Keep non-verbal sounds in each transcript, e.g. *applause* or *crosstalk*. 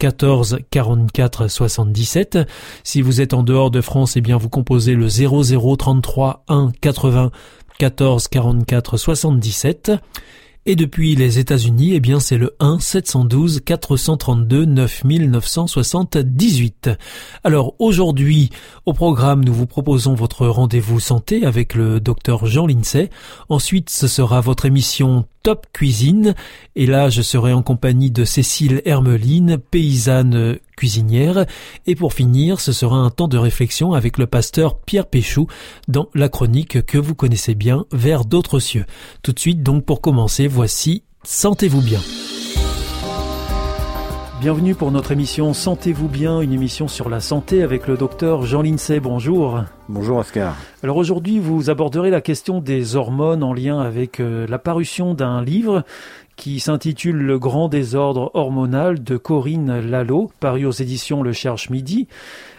14 44 77. Si vous êtes en dehors de France, eh bien vous composez le 00 33 1 80 14 44 77. Et depuis les États-Unis, eh bien c'est le 1 712 432 9978. Alors aujourd'hui, au programme, nous vous proposons votre rendez-vous santé avec le docteur Jean Lincey. Ensuite, ce sera votre émission Top Cuisine. Et là, je serai en compagnie de Cécile Hermeline, paysanne cuisinière. Et pour finir, ce sera un temps de réflexion avec le pasteur Pierre Péchou dans la chronique que vous connaissez bien, Vers d'autres cieux. Tout de suite, donc, pour commencer, voici Sentez-vous bien. Bienvenue pour notre émission Sentez-vous bien, une émission sur la santé avec le docteur Jean Lincey. Bonjour. Bonjour Oscar. Alors aujourd'hui, vous aborderez la question des hormones en lien avec euh, la parution d'un livre qui s'intitule Le grand désordre hormonal de Corinne Lalo, paru aux éditions Le Cherche Midi.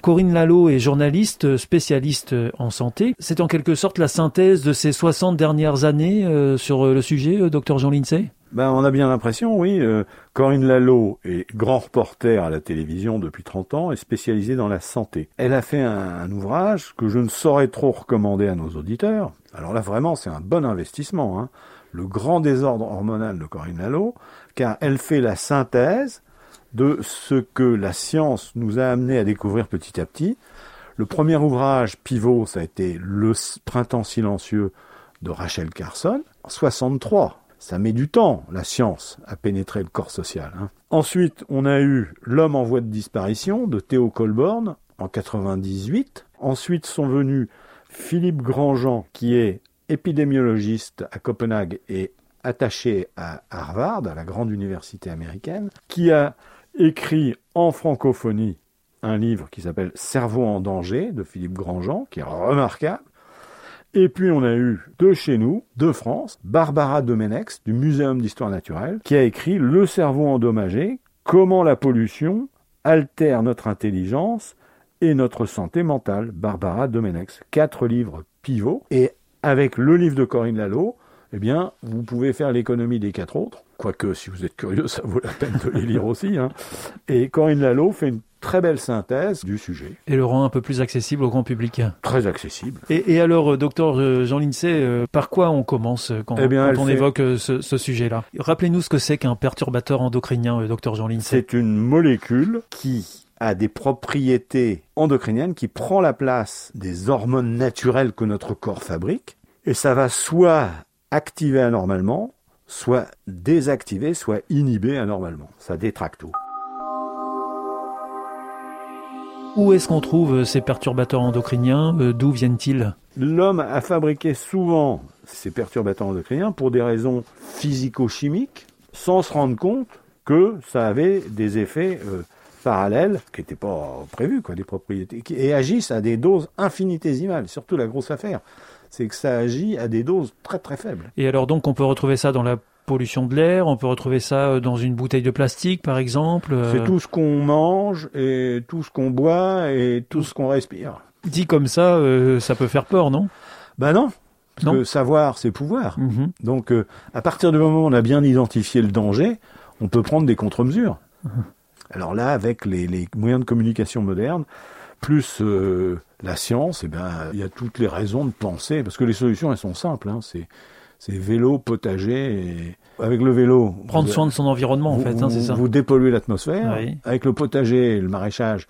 Corinne Lalo est journaliste spécialiste en santé. C'est en quelque sorte la synthèse de ces 60 dernières années euh, sur le sujet, euh, docteur Jean Lincey ben, on a bien l'impression, oui. Euh, Corinne Lalo est grand reporter à la télévision depuis 30 ans et spécialisée dans la santé. Elle a fait un, ouvrage que je ne saurais trop recommander à nos auditeurs. Alors là, vraiment, c'est un bon investissement. Hein. Le grand désordre hormonal de Corinne Lalo, car elle fait la synthèse de ce que la science nous a amené à découvrir petit à petit. Le premier ouvrage pivot, ça a été Le printemps silencieux de Rachel Carson, en 63 ça met du temps, la science, à pénétrer le corps social. Hein. Ensuite, on a eu L'homme en voie de disparition de Théo Colborn en 98. Ensuite sont venus Philippe Grandjean, qui est épidémiologiste à Copenhague et attaché à Harvard, à la grande université américaine, qui a écrit en francophonie un livre qui s'appelle Cerveau en danger de Philippe Grandjean, qui est remarquable. Et puis on a eu de chez nous, de France, Barbara Domenex du Muséum d'histoire naturelle, qui a écrit Le cerveau endommagé, comment la pollution altère notre intelligence et notre santé mentale. Barbara Domenex. Quatre livres pivots. Et avec le livre de Corinne Lalo, eh bien, vous pouvez faire l'économie des quatre autres. Quoique, si vous êtes curieux, ça vaut la peine de les lire aussi. Hein. Et Corinne Lalo fait une très belle synthèse du sujet. Et le rend un peu plus accessible au grand public. Très accessible. Et, alors, euh, docteur euh, Jean Lincey, euh, par quoi on commence quand, eh on évoque ce, sujet-là? Rappelez-nous ce que c'est qu'un perturbateur endocrinien, docteur Jean Lincey. C'est une molécule qui a des propriétés endocriniennes qui prend la place des hormones naturelles que notre corps fabrique. Et ça va soit activer anormalement, soit désactiver, soit inhiber anormalement. Ça détracte tout. Où est-ce qu'on trouve ces perturbateurs endocriniens? Euh, D'où viennent-ils? L'homme a fabriqué souvent ces perturbateurs endocriniens pour des raisons physico-chimiques, sans se rendre compte que ça avait des effets euh, parallèles qui n'étaient pas prévus, quoi, des propriétés, et agissent à des doses infinitésimales. Surtout la grosse affaire, c'est que ça agit à des doses très très faibles. Et alors donc on peut retrouver ça dans la pollution de l'air, on peut retrouver ça euh, dans une bouteille de plastique par exemple. Euh. C'est tout ce qu'on mange et tout ce qu'on boit et tout ce qu'on respire. Dit comme ça, euh, ça peut faire peur, non? Ben non. Parce que savoir, c'est pouvoir. Mhm. Donc, à partir du moment où on a bien identifié le danger, on peut prendre des contre-mesures. Mhm. Alors là, avec les, moyens de communication modernes, plus la science, eh ben, il y a toutes les raisons de penser, parce que les solutions, elles sont simples. Hein, c'est c'est vélo, potager. Et avec le vélo. Prendre soin de son environnement, en fait, hein, c'est ça. Vous dépolluez l'atmosphère. Avec le potager et le maraîchage,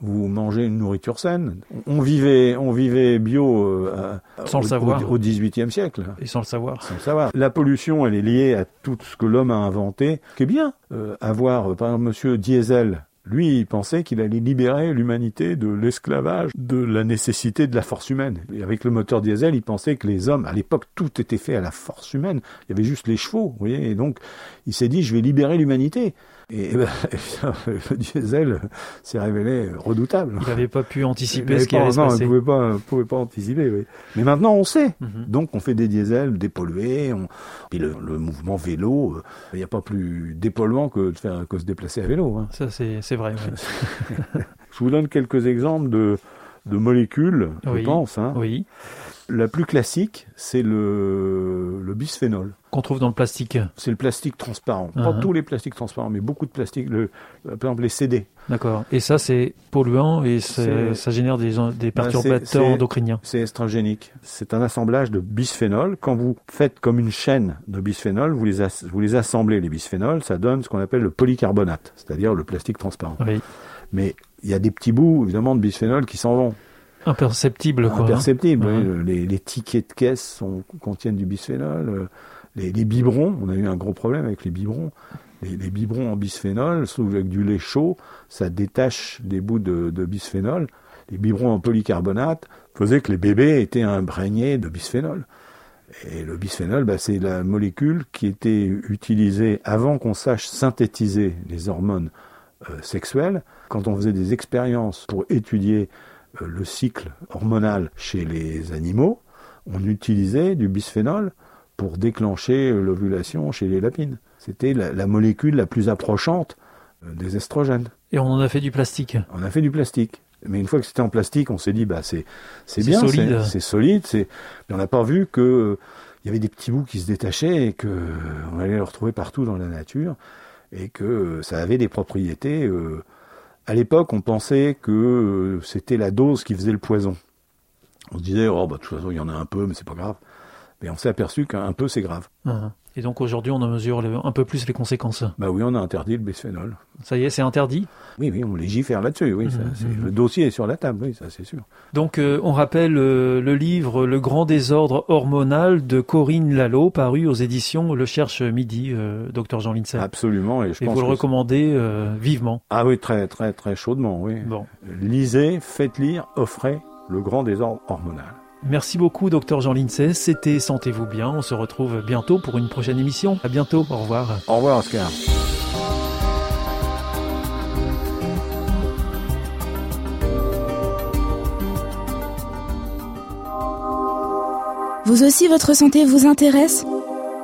vous mangez une nourriture saine. On vivait, on vivait bio euh, sans au, le savoir. au XVIIIe siècle. Et sans le savoir. Sans le savoir. La pollution, elle est liée à tout ce que l'homme a inventé. Ce qui est bien, euh, avoir, euh, par exemple, Monsieur Diesel, Lui, il pensait qu'il allait libérer l'humanité de l'esclavage, de la nécessité de la force humaine. Et avec le moteur diesel, il pensait que les hommes, à l'époque, tout était fait à la force humaine. Il y avait juste les chevaux, vous voyez. Et donc, il s'est dit, je vais libérer l'humanité. Et, *laughs* ben, le diesel s'est révélé redoutable. Il n'avait pas pu anticiper ce qui allait se passer. Non, il ne pouvait pas, pouvait pas anticiper. Oui. Mais maintenant, on sait. Mhm. Donc, on fait des diesels dépollués. On... Puis le, mouvement vélo, euh, il n'y a pas plus dépolluant que de faire que se déplacer à vélo. Hein. Ça, c'est vrai. *laughs* je vous donne quelques exemples de, de molécules, je pense. Hein. Oui. La plus classique, c'est le, le bisphénol. Qu'on trouve dans le plastique C'est le plastique transparent. Pas uh-huh. tous les plastiques transparents, mais beaucoup de plastiques. Le, par exemple, les CD. D'accord. Et ça, c'est polluant et ça génère des, des ben, perturbateurs endocriniens. C'est estrogénique. C'est un assemblage de bisphénol. Quand vous faites comme une chaîne de bisphénol, vous les, vous les assemblez, les bisphénols, ça donne ce qu'on appelle le polycarbonate, c'est-à-dire le plastique transparent. Oui. Mais il y a des petits bouts, évidemment, de bisphénol qui s'en vont. Imperceptible, quoi. Hein. Imperceptible, oui. les, tickets de caisse sont, contiennent du bisphénol. Euh, les, biberons, on a eu un gros problème avec les biberons. Les, biberons en bisphénol, sauf avec du lait chaud, ça détache des bouts de, bisphénol. Les biberons en polycarbonate faisaient que les bébés étaient imprégnés de bisphénol. Et le bisphénol, bah, c'est la molécule qui était utilisée avant qu'on sache synthétiser les hormones euh, sexuelles. Quand on faisait des expériences pour étudier le cycle hormonal chez les animaux, on utilisait du bisphénol pour déclencher l'ovulation chez les lapines. C'était la, molécule la plus approchante euh, des estrogènes. Et on en a fait du plastique. On a fait du plastique. Mais une fois que c'était en plastique, on s'est dit bah c'est c'est bien, c'est solide, c'est. Mais on n'a pas vu que il y avait des petits bouts qui se détachaient et que on allait les retrouver partout dans la nature et que ça avait des propriétés euh, à l'époque, on pensait que euh, c'était la dose qui faisait le poison. On se disait, oh, bah, de toute façon, il y en a un peu, mais c'est pas grave. Mais on s'est aperçu qu'un peu, c'est grave. Et donc aujourd'hui, on en mesure un peu plus les conséquences. Bah oui, on a interdit le bisphénol. Ça y est, c'est interdit? Oui, oui, on légifère là-dessus. Oui, mmh, mmh. le dossier est sur la table, oui, ça c'est sûr. Donc euh, on rappelle euh, le livre Le grand désordre hormonal de Corinne Lalo, paru aux éditions Le Cherche Midi, docteur Jean Lindsay. Absolument, et je et vous le recommandez vivement. Ah oui, très, très, très chaudement, oui. Bon. Lisez, faites lire, offrez Le grand désordre hormonal. Merci beaucoup, docteur Jean Lindsay. C'était Sentez-vous bien. On se retrouve bientôt pour une prochaine émission. À bientôt. Au revoir. Au revoir, Oscar. Vous aussi, votre santé vous intéresse?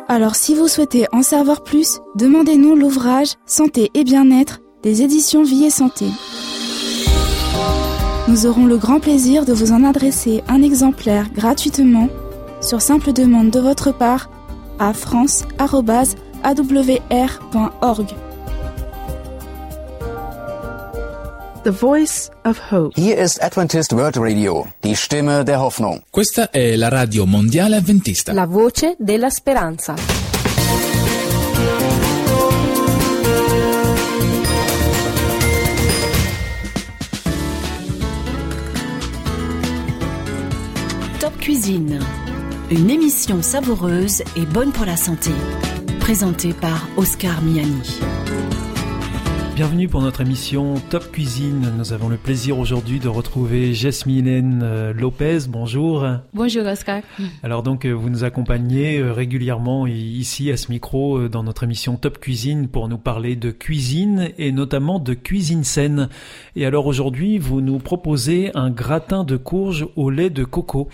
Alors, si vous souhaitez en savoir plus, demandez-nous l'ouvrage Santé et bien-être des éditions Vie et Santé. Nous aurons le grand plaisir de vous en adresser un exemplaire gratuitement sur simple demande de votre part à france.awr.org. The Voice of Hope. Hier ist Adventist World Radio, die Stimme der Hoffnung. Questa è la radio mondiale adventista. La voce della speranza. Une émission savoureuse et bonne pour la santé, présentée par Oscar Miani. Bienvenue pour notre émission Top Cuisine. Nous avons le plaisir aujourd'hui de retrouver Jasmine euh, Lopez. Bonjour. Bonjour Oscar. Alors donc euh, vous nous accompagnez euh, régulièrement ici à ce micro dans notre émission Top Cuisine pour nous parler de cuisine et notamment de cuisine saine. Et alors aujourd'hui vous nous proposez un gratin de courge au lait de coco.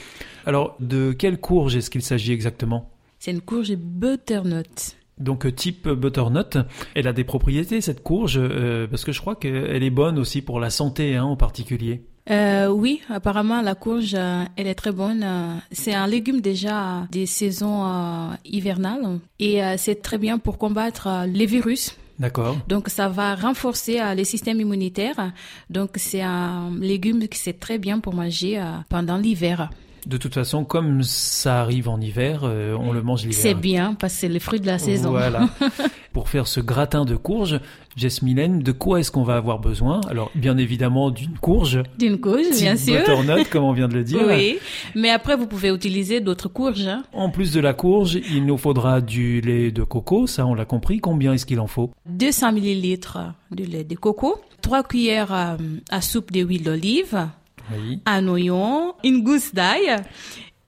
Alors de quelle courge est-ce qu'il s'agit exactement? C'est une courge butternut. Donc euh, type butternut, elle a des propriétés cette courge euh, parce que je crois qu'elle est bonne aussi pour la santé hein, en particulier. Euh, oui, apparemment la courge, elle est très bonne. C'est un légume déjà des saisons hivernales et c'est très bien pour combattre les virus. D'accord. Donc ça va renforcer le système immunitaire. Donc c'est un légume qui c'est très bien pour manger pendant l'hiver. De toute façon, comme ça arrive en hiver, euh, on le mange l'hiver. C'est bien parce que c'est le fruit de la saison. Voilà. *laughs* pour faire ce gratin de courge. Jasmine, de quoi est-ce qu'on va avoir besoin? Alors, bien évidemment, d'une courge. D'une courge, bien sûr. Butternut, comme on vient de le dire. Oui, mais après, vous pouvez utiliser d'autres courges. hein. En plus de la courge, il nous faudra du lait de coco, ça on l'a compris. Combien est-ce qu'il en faut? 200 millilitres de lait de coco, 3 cuillères à, à soupe d'huile d'olive, Oui. un oignon, une gousse d'ail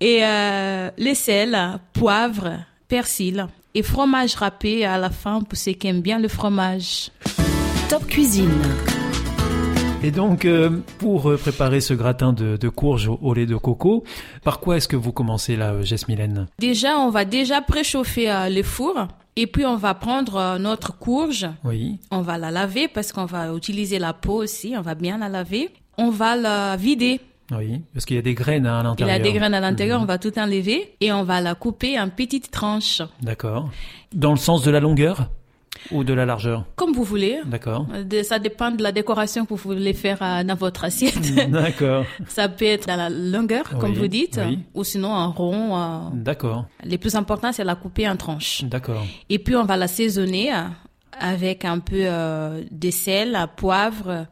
et euh, le sel, poivre, persil et fromage râpé à la fin pour ceux qui aiment bien le fromage. Top Cuisine. Et donc, euh, pour euh, préparer ce gratin de, de courge au, au lait de coco, par quoi est-ce que vous commencez là, euh, Jasmine Déjà, on va déjà préchauffer euh, le four et puis on va prendre euh, notre courge, Oui. on va la laver parce qu'on va utiliser la peau aussi, on va bien la laver. On va la vider. Oui, parce qu'il y a des graines à Il y l'intérieur. a des graines à l'intérieur, Mhm. on va tout enlever et on va la couper en petites tranches, D'accord. Dans le sens de la longueur ou de la largeur comme vous voulez. D'accord. Euh, Ça dépend de la décoration que vous voulez faire euh, dans votre assiette. D'accord. *laughs* Ça peut être dans la longueur, comme Oui, vous dites, oui. ou sinon en rond. euh. D'accord. Le plus important, c'est la couper en tranches. D'accord. Et puis, on va l'assaisonner euh, avec un peu de sel, poivre,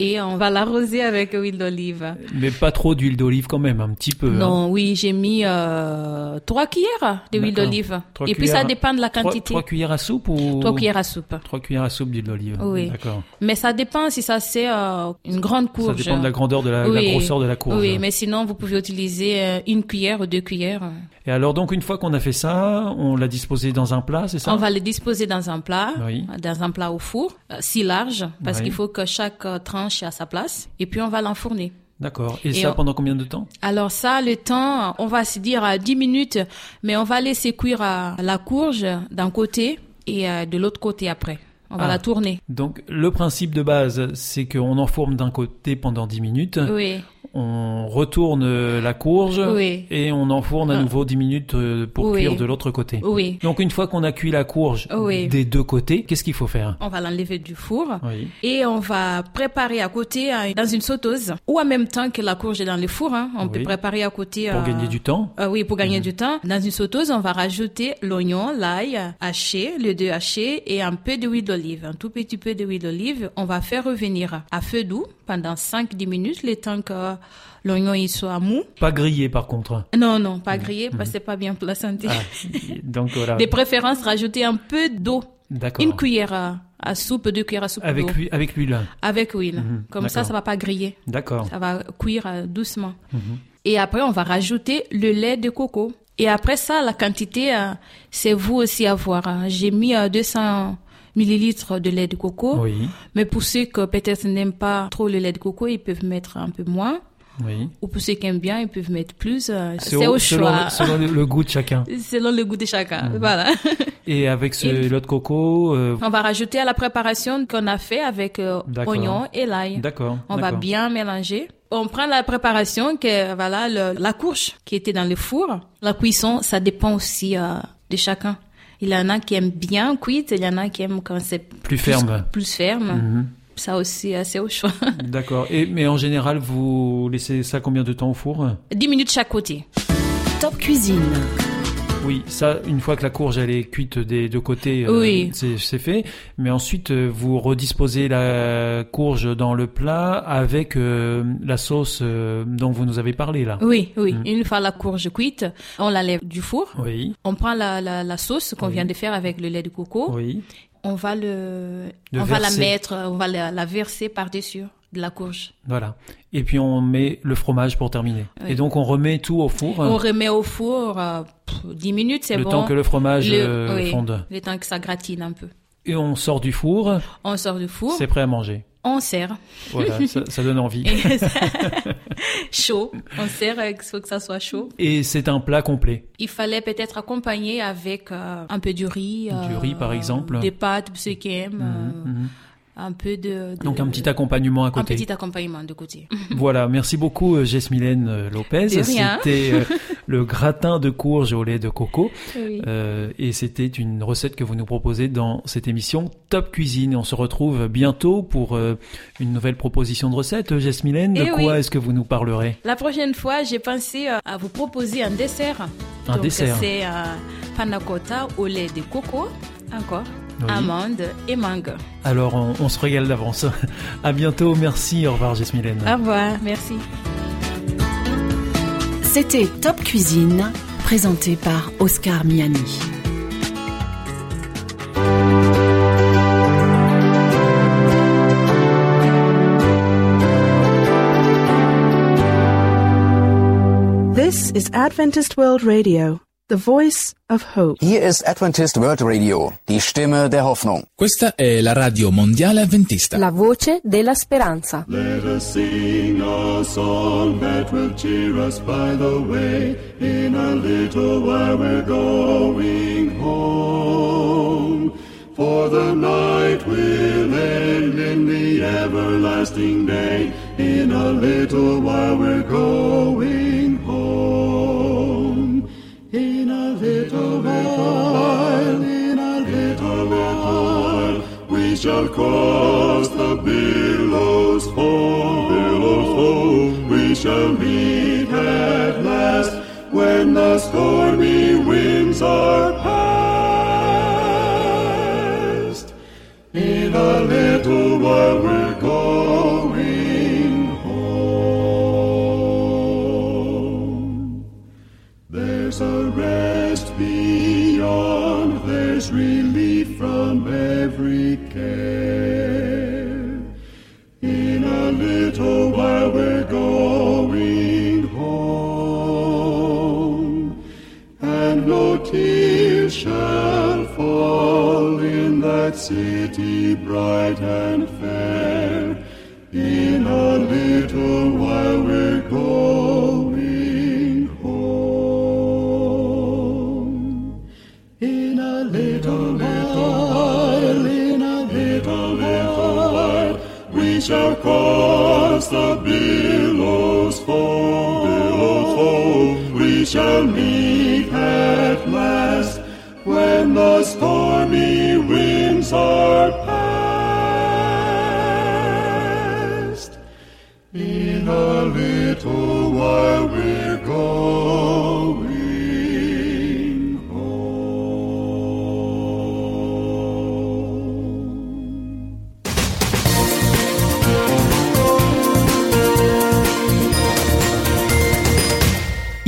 et on va l'arroser avec huile d'olive. Mais pas trop d'huile d'olive quand même, un petit peu. hein. Non, oui, j'ai mis euh, trois cuillères d'huile d'olive. Et puis, ça dépend de la quantité. trois cuillères à soupe ou Trois cuillères à soupe. Trois cuillères à soupe d'huile d'olive. Oui. D'accord. Mais ça dépend si ça c'est euh, une grande Ça courge. dépend de la grandeur de la, la grosseur de la courge. Oui, mais sinon, vous pouvez utiliser euh, une cuillère ou deux cuillères. Et alors donc une fois qu'on a fait ça, on l'a disposé dans un plat, c'est ça? On va les disposer dans un plat, Oui. dans un plat au four, euh, si large, parce Oui. qu'il faut que chaque euh, tranche ait à sa place. Et puis on va l'enfourner. D'accord. Et, Et ça on- pendant combien de temps? Alors ça, le temps, on va se dire à 10 minutes, mais on va laisser cuire euh, la courge d'un côté et euh, de l'autre côté après. On va Ah. la tourner. Donc le principe de base, c'est qu'on enfourne d'un côté pendant 10 minutes, Oui, on retourne la courge Oui. et on enfourne à Ah. nouveau 10 minutes euh, pour Oui. cuire de l'autre côté. oui. Donc une fois qu'on a cuit la courge Oui. des deux côtés, qu'est-ce qu'il faut faire? On va l'enlever du four. Oui. Et on va préparer à côté euh, dans une sauteuse ou en même temps que la courge est dans le four. hein, on peut préparer à côté. Pour euh, gagner du temps euh, oui, pour gagner Mhm. du temps. Dans une sauteuse, on va rajouter l'oignon, l'ail haché, les deux hachés et un peu d'huile d'olive. Un tout petit peu d'huile d'olive. On va faire revenir à feu doux pendant 5-10 minutes, le temps que l'oignon il soit mou. Pas grillé par contre. Non, non, pas grillé parce que c'est pas bien pour la santé. Ah, donc voilà. De préférence, rajouter un peu d'eau. D'accord. Une cuillère à, à soupe, deux cuillères à soupe Avec d'eau. avec l'huile. Avec huile. Mhm, Comme ça, ça va pas griller. D'accord. Ça va cuire euh, doucement. Mhm. Et après, on va rajouter le lait de coco. Et après ça, la quantité, euh, c'est vous aussi à voir. hein. J'ai mis euh, 200 millilitres de lait de coco. Oui. Mais pour ceux que peut-être n'aiment pas trop le lait de coco, ils peuvent mettre un peu moins. Oui. Ou pour ceux qui aiment bien, ils peuvent mettre plus. euh, C'est au choix. selon le, le goût de chacun. *laughs* Selon le goût de chacun. Mhm. Voilà. *laughs* Et avec ce Et- lait de coco, euh, On va rajouter à la préparation qu'on a fait avec euh, oignon et l'ail. d'accord. On va bien mélanger. On prend la préparation que voilà le- la courge qui était dans le four. La cuisson, ça dépend aussi euh, de chacun. Il y en a qui aiment bien cuite, il y en a qui aiment quand c'est Plus ferme. plus ferme. Mhm. Ça aussi, c'est au choix. *laughs* D'accord. Et mais en général, vous laissez ça combien de temps au four? 10 minutes chaque côté. Top Cuisine. Oui, ça, une fois que la courge elle est cuite des deux côtés, euh, Oui. c'est c'est fait. Mais ensuite, euh, vous redisposez la courge dans le plat avec euh, la sauce euh, dont vous nous avez parlé là. Oui, oui. Mhm. Une fois la courge cuite, on la lève du four. Oui, On prend la, la, la sauce qu'on Oui. vient de faire avec le lait de coco. oui. On va le, Le on va la mettre, on va la, la verser par-dessus de la courge. Voilà. Et puis on met le fromage pour terminer. Oui. Et donc on remet tout au four. On remet au four euh, pff, 10 minutes, c'est le bon. temps que le fromage Le- euh, oui, fonde. Le temps que ça gratine un peu. Et on sort du four, On sort du four, c'est prêt à manger. on sert. Voilà, *laughs* ça, ça donne envie. Ça- *laughs* chaud. On sert, il faut que ça soit chaud. Et c'est un plat complet. Il fallait peut-être accompagner avec euh, un peu du riz. Du riz, par exemple. Des pâtes, ceux qui aiment. euh. Un peu de, de- Donc un petit accompagnement à un côté. petit accompagnement de côté. *laughs* Voilà, merci beaucoup euh, Jesmilène euh, Lopez. C'était euh, *laughs* le gratin de courge au lait de coco. Oui. Euh, et c'était une recette que vous nous proposez dans cette émission Top Cuisine. On se retrouve bientôt pour euh, une nouvelle proposition de recette. Euh, Jesmilène, de Eh quoi oui. est-ce que vous nous parlerez? La prochaine fois, j'ai pensé euh, à vous proposer un dessert. Un Donc, dessert. C'est un panna cotta au lait de coco. Encore. Amandes et mangue. Alors on, on se régale d'avance. *laughs* À bientôt, merci, au revoir Jasmine. Au revoir, merci. C'était Top Cuisine, présenté par Oscar Miani. This is Adventist World Radio, the voice of hope. Hier ist Adventist World Radio, die Stimme der Hoffnung. Questa è la radio mondiale avventista. La voce della speranza. Let us sing a song that will cheer us by the way. In a little while we're going home. For the night will end in the everlasting day. In a little while we're going while, in a little while, we shall cross the billows foam, billows foam. We shall meet at last when the stormy winds are past. In a little while city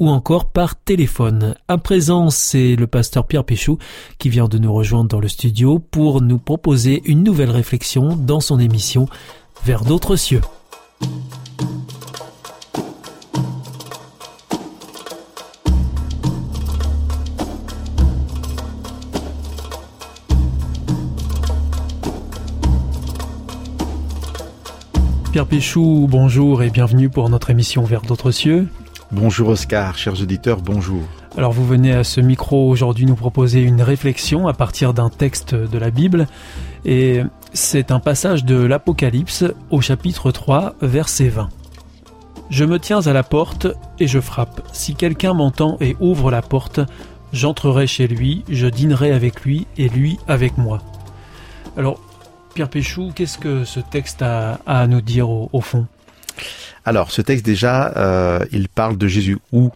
ou encore par téléphone. À présent, c'est le pasteur Pierre Péchou qui vient de nous rejoindre dans le studio pour nous proposer une nouvelle réflexion dans son émission Vers d'autres cieux. Pierre Péchou, bonjour et bienvenue pour notre émission Vers d'autres cieux. Bonjour Oscar, chers auditeurs, bonjour. Alors vous venez à ce micro aujourd'hui nous proposer une réflexion à partir d'un texte de la Bible et c'est un passage de l'Apocalypse au chapitre 3 verset 20. Je me tiens à la porte et je frappe. Si quelqu'un m'entend et ouvre la porte, j'entrerai chez lui, je dînerai avec lui et lui avec moi. Alors Pierre Péchou, qu'est-ce que ce texte a, à nous dire au, au fond? Alors, ce texte déjà, euh, il parle de Jésus, ou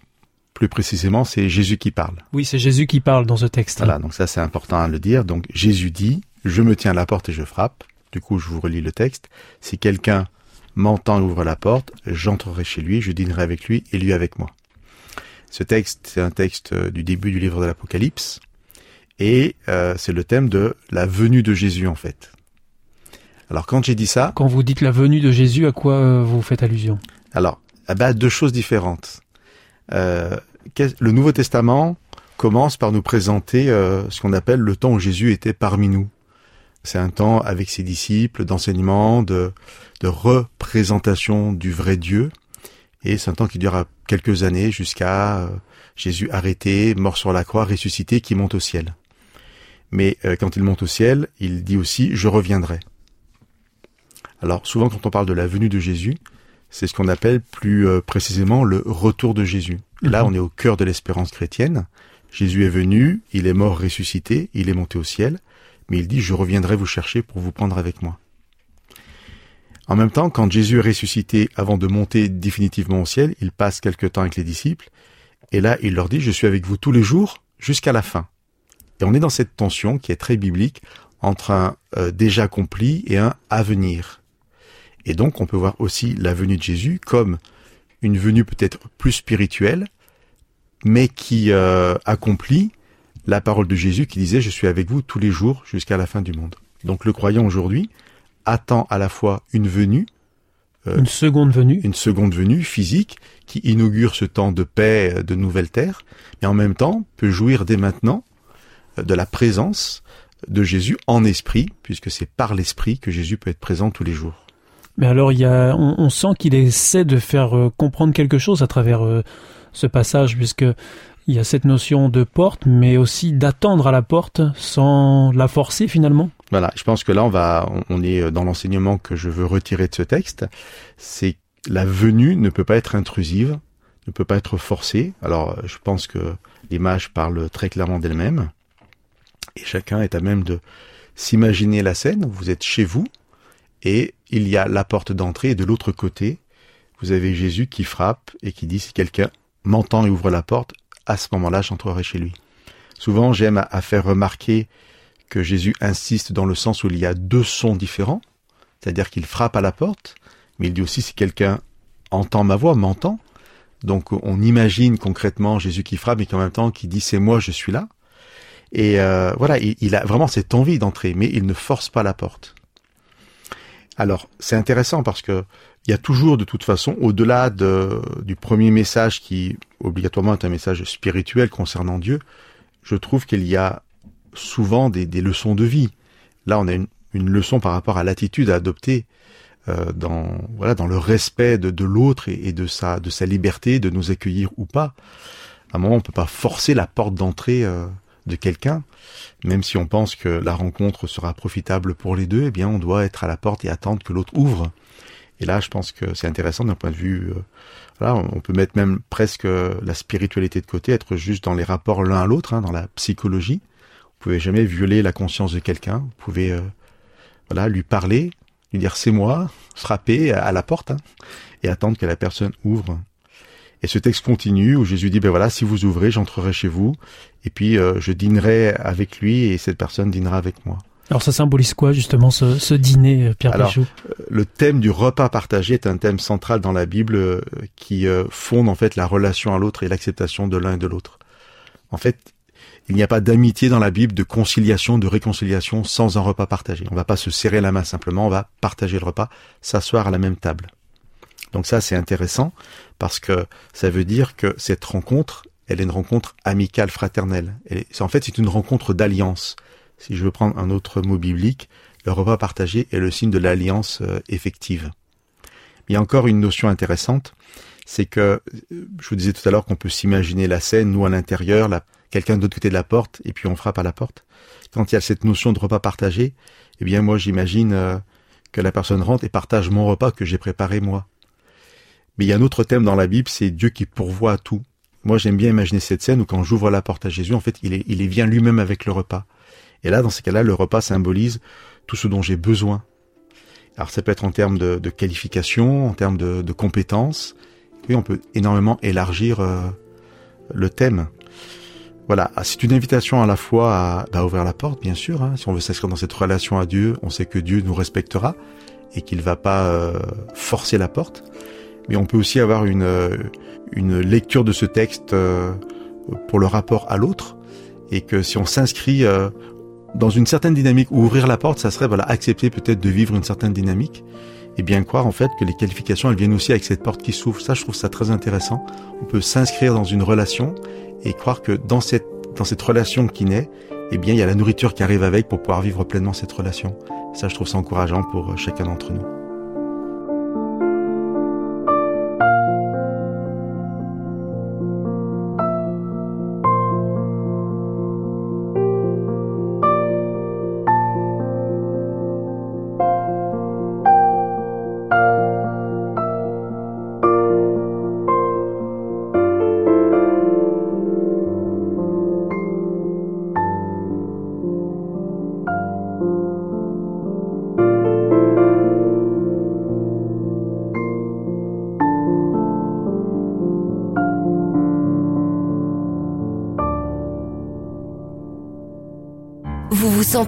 plus précisément, c'est Jésus qui parle. Oui, c'est Jésus qui parle dans ce texte. Voilà, donc ça c'est important à le dire. Donc Jésus dit, je me tiens à la porte et je frappe. Du coup, je vous relis le texte. Si quelqu'un m'entend et ouvre la porte, j'entrerai chez lui, je dînerai avec lui et lui avec moi. Ce texte, c'est un texte du début du livre de l'Apocalypse, et euh, c'est le thème de la venue de Jésus en fait. Alors quand j'ai dit ça... Quand vous dites la venue de Jésus, à quoi euh, vous faites allusion? Alors, ah bah, deux choses différentes. Euh, le Nouveau Testament commence par nous présenter euh, ce qu'on appelle le temps où Jésus était parmi nous. C'est un temps avec ses disciples d'enseignement, de, de représentation du vrai Dieu. Et c'est un temps qui dure quelques années jusqu'à euh, Jésus arrêté, mort sur la croix, ressuscité, qui monte au ciel. Mais euh, quand il monte au ciel, il dit aussi ⁇ Je reviendrai ⁇ Alors souvent quand on parle de la venue de Jésus, c'est ce qu'on appelle plus euh, précisément le retour de Jésus. là, Mhm. on est au cœur de l'espérance chrétienne. Jésus est venu, il est mort, ressuscité, il est monté au ciel, mais il dit, je reviendrai vous chercher pour vous prendre avec moi. En même temps, quand Jésus est ressuscité avant de monter définitivement au ciel, il passe quelque temps avec les disciples, et là, il leur dit, je suis avec vous tous les jours jusqu'à la fin. Et on est dans cette tension qui est très biblique entre un euh, déjà accompli et un à venir. Et donc, on peut voir aussi la venue de Jésus comme une venue peut-être plus spirituelle, mais qui euh, accomplit la parole de Jésus qui disait, je suis avec vous tous les jours jusqu'à la fin du monde. Donc, le croyant aujourd'hui attend à la fois une venue, euh, Une seconde venue. une seconde venue physique qui inaugure ce temps de paix, euh, de nouvelles terres, mais en même temps peut jouir dès maintenant de la présence de Jésus en esprit, puisque c'est par l'esprit que Jésus peut être présent tous les jours. Mais alors, il y a, on, on sent qu'il essaie de faire euh, comprendre quelque chose à travers euh, ce passage, puisque il y a cette notion de porte, mais aussi d'attendre à la porte sans la forcer finalement. Voilà, je pense que là on va, on- est dans l'enseignement que je veux retirer de ce texte, c'est la venue ne peut pas être intrusive, ne peut pas être forcée. Alors je pense que l'image parle très clairement d'elle-même, et chacun est à même de s'imaginer la scène. Vous êtes chez vous, et il y a la porte d'entrée, et de l'autre côté, vous avez Jésus qui frappe et qui dit si quelqu'un m'entend et ouvre la porte, à ce moment-là j'entrerai chez lui. Souvent j'aime à- faire remarquer que Jésus insiste dans le sens où il y a deux sons différents, c'est-à-dire qu'il frappe à la porte, mais il dit aussi si quelqu'un entend ma voix, m'entend. Donc on imagine concrètement Jésus qui frappe, mais qu'en même temps qui dit c'est moi, je suis là. Et euh, voilà, il, il a vraiment cette envie d'entrer, mais il ne force pas la porte. Alors c'est intéressant parce que il y a toujours de toute façon, au-delà de, du premier message qui obligatoirement est un message spirituel concernant Dieu, je trouve qu'il y a souvent des, des leçons de vie. Là, on a une, une leçon par rapport à l'attitude à adopter euh, dans voilà dans le respect de, de l'autre et, et de sa de sa liberté de nous accueillir ou pas. À un moment, on peut pas forcer la porte d'entrée euh, de quelqu'un, même si on pense que la rencontre sera profitable pour les deux. Eh bien, on doit être à la porte et attendre que l'autre ouvre. Et là, je pense que c'est intéressant d'un point de vue. euh, voilà, on peut mettre même presque la spiritualité de côté, être juste dans les rapports l'un à l'autre, hein, dans la psychologie. Vous pouvez jamais violer la conscience de quelqu'un. Vous pouvez, euh, voilà, lui parler, lui dire c'est moi, frapper à la porte hein, et attendre que la personne ouvre. Et ce texte continue où Jésus dit ben voilà, si vous ouvrez, j'entrerai chez vous et puis euh, je dînerai avec lui et cette personne dînera avec moi. Alors ça symbolise quoi justement ce, ce dîner, euh, Pierre Alors, Péchou euh, le thème du repas partagé est un thème central dans la Bible euh, qui fonde en fait la relation à l'autre et l'acceptation de l'un et de l'autre. En fait, il n'y a pas d'amitié dans la Bible, de conciliation, de réconciliation sans un repas partagé. On va pas se serrer la main simplement, on va partager le repas, s'asseoir à la même table. Donc ça, c'est intéressant parce que ça veut dire que cette rencontre, elle est une rencontre amicale, fraternelle. En fait, c'est une rencontre d'alliance. Si je veux prendre un autre mot biblique, le repas partagé est le signe de l'alliance euh, effective. Il y a encore une notion intéressante, c'est que euh, je vous disais tout à l'heure qu'on peut s'imaginer la scène, nous à l'intérieur, quelqu'un de l'autre côté de la porte, et puis on frappe à la porte. Quand il y a cette notion de repas partagé, eh bien moi j'imagine euh, que la personne rentre et partage mon repas que j'ai préparé moi. Mais il y a un autre thème dans la Bible, c'est Dieu qui pourvoit à tout. Moi j'aime bien imaginer cette scène où quand j'ouvre la porte à Jésus, en fait il est, il est vient lui-même avec le repas. Et là, dans ces cas-là, le repas symbolise tout ce dont j'ai besoin. Alors ça peut être en termes de, de qualification, en termes de, de compétences. Oui, on peut énormément élargir euh, le thème. Voilà, Ah, c'est une invitation à la fois à bah, ouvrir la porte, bien sûr. hein. Si on veut s'inscrire dans cette relation à Dieu, on sait que Dieu nous respectera et qu'il va pas euh, forcer la porte. Mais on peut aussi avoir une, euh, une lecture de ce texte euh, pour le rapport à l'autre et que si on s'inscrit euh, dans une certaine dynamique ou ouvrir la porte, ça serait voilà accepter peut-être de vivre une certaine dynamique et bien croire en fait que les qualifications elles viennent aussi avec cette porte qui s'ouvre. Ça, je trouve ça très intéressant. On peut s'inscrire dans une relation et croire que dans cette dans cette relation qui naît, eh bien il y a la nourriture qui arrive avec pour pouvoir vivre pleinement cette relation. Ça, je trouve ça encourageant pour chacun d'entre nous.